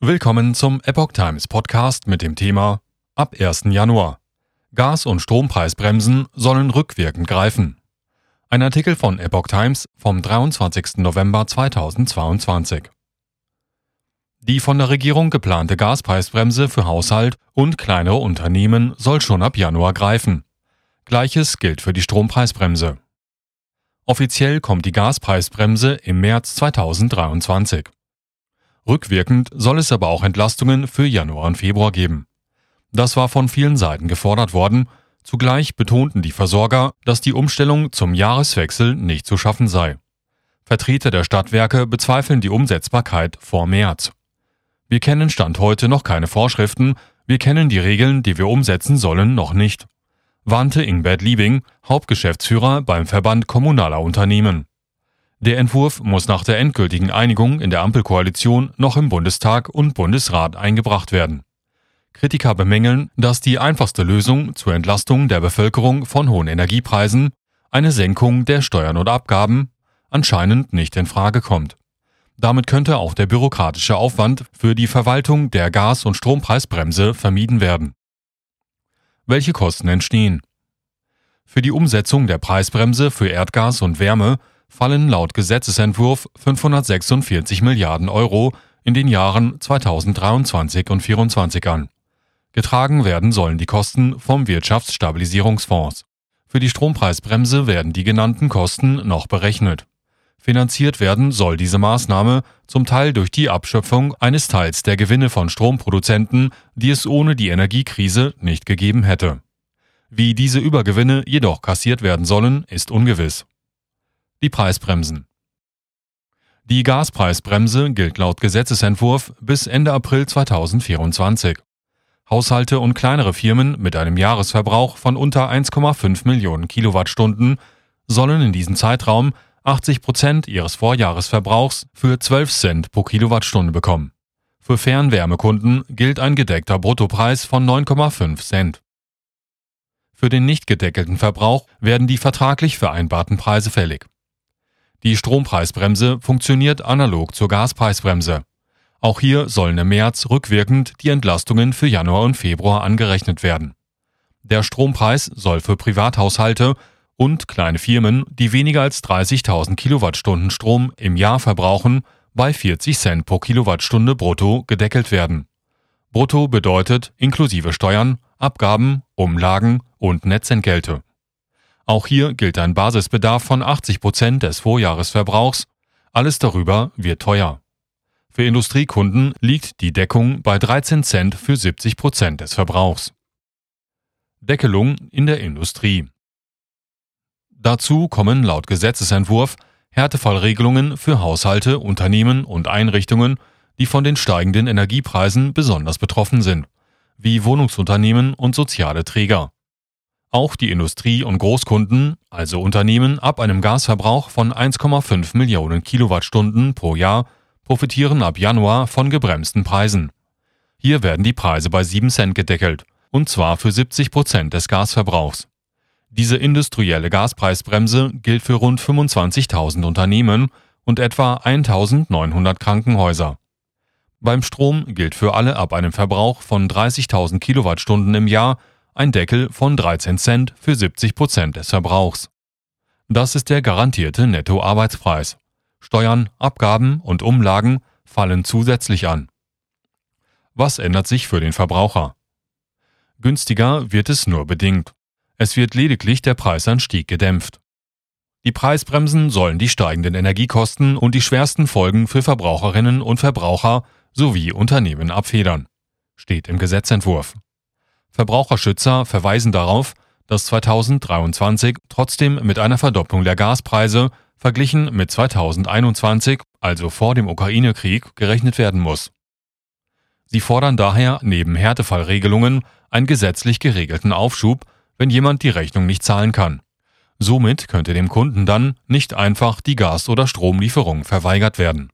Willkommen zum Epoch Times Podcast mit dem Thema Ab 1. Januar. Gas- und Strompreisbremsen sollen rückwirkend greifen. Ein Artikel von Epoch Times vom 23. November 2022. Die von der Regierung geplante Gaspreisbremse für Haushalt und kleinere Unternehmen soll schon ab Januar greifen. Gleiches gilt für die Strompreisbremse. Offiziell kommt die Gaspreisbremse im März 2023. Rückwirkend soll es aber auch Entlastungen für Januar und Februar geben. Das war von vielen Seiten gefordert worden, zugleich betonten die Versorger, dass die Umstellung zum Jahreswechsel nicht zu schaffen sei. Vertreter der Stadtwerke bezweifeln die Umsetzbarkeit vor März. Wir kennen Stand heute noch keine Vorschriften, wir kennen die Regeln, die wir umsetzen sollen, noch nicht, warnte Ingbert Liebing, Hauptgeschäftsführer beim Verband kommunaler Unternehmen. Der Entwurf muss nach der endgültigen Einigung in der Ampelkoalition noch im Bundestag und Bundesrat eingebracht werden. Kritiker bemängeln, dass die einfachste Lösung zur Entlastung der Bevölkerung von hohen Energiepreisen, eine Senkung der Steuern und Abgaben, anscheinend nicht in Frage kommt. Damit könnte auch der bürokratische Aufwand für die Verwaltung der Gas- und Strompreisbremse vermieden werden. Welche Kosten entstehen? Für die Umsetzung der Preisbremse für Erdgas und Wärme fallen laut Gesetzesentwurf 546 Milliarden Euro in den Jahren 2023 und 2024 an. Getragen werden sollen die Kosten vom Wirtschaftsstabilisierungsfonds. Für die Strompreisbremse werden die genannten Kosten noch berechnet. Finanziert werden soll diese Maßnahme zum Teil durch die Abschöpfung eines Teils der Gewinne von Stromproduzenten, die es ohne die Energiekrise nicht gegeben hätte. Wie diese Übergewinne jedoch kassiert werden sollen, ist ungewiss die Preisbremsen. Die Gaspreisbremse gilt laut Gesetzesentwurf bis Ende April 2024. Haushalte und kleinere Firmen mit einem Jahresverbrauch von unter 1,5 Millionen Kilowattstunden sollen in diesem Zeitraum 80 Prozent ihres Vorjahresverbrauchs für 12 Cent pro Kilowattstunde bekommen. Für Fernwärmekunden gilt ein gedeckter Bruttopreis von 9,5 Cent. Für den nicht gedeckelten Verbrauch werden die vertraglich vereinbarten Preise fällig. Die Strompreisbremse funktioniert analog zur Gaspreisbremse. Auch hier sollen im März rückwirkend die Entlastungen für Januar und Februar angerechnet werden. Der Strompreis soll für Privathaushalte und kleine Firmen, die weniger als 30.000 Kilowattstunden Strom im Jahr verbrauchen, bei 40 Cent pro Kilowattstunde brutto gedeckelt werden. Brutto bedeutet inklusive Steuern, Abgaben, Umlagen und Netzentgelte. Auch hier gilt ein Basisbedarf von 80 Prozent des Vorjahresverbrauchs. Alles darüber wird teuer. Für Industriekunden liegt die Deckung bei 13 Cent für 70 Prozent des Verbrauchs. Deckelung in der Industrie. Dazu kommen laut Gesetzesentwurf Härtefallregelungen für Haushalte, Unternehmen und Einrichtungen, die von den steigenden Energiepreisen besonders betroffen sind, wie Wohnungsunternehmen und soziale Träger. Auch die Industrie- und Großkunden, also Unternehmen ab einem Gasverbrauch von 1,5 Millionen Kilowattstunden pro Jahr, profitieren ab Januar von gebremsten Preisen. Hier werden die Preise bei 7 Cent gedeckelt, und zwar für 70 Prozent des Gasverbrauchs. Diese industrielle Gaspreisbremse gilt für rund 25.000 Unternehmen und etwa 1.900 Krankenhäuser. Beim Strom gilt für alle ab einem Verbrauch von 30.000 Kilowattstunden im Jahr ein Deckel von 13 Cent für 70 Prozent des Verbrauchs. Das ist der garantierte Nettoarbeitspreis. Steuern, Abgaben und Umlagen fallen zusätzlich an. Was ändert sich für den Verbraucher? Günstiger wird es nur bedingt. Es wird lediglich der Preisanstieg gedämpft. Die Preisbremsen sollen die steigenden Energiekosten und die schwersten Folgen für Verbraucherinnen und Verbraucher sowie Unternehmen abfedern, steht im Gesetzentwurf. Verbraucherschützer verweisen darauf, dass 2023 trotzdem mit einer Verdopplung der Gaspreise verglichen mit 2021, also vor dem Ukraine-Krieg, gerechnet werden muss. Sie fordern daher neben Härtefallregelungen einen gesetzlich geregelten Aufschub, wenn jemand die Rechnung nicht zahlen kann. Somit könnte dem Kunden dann nicht einfach die Gas- oder Stromlieferung verweigert werden.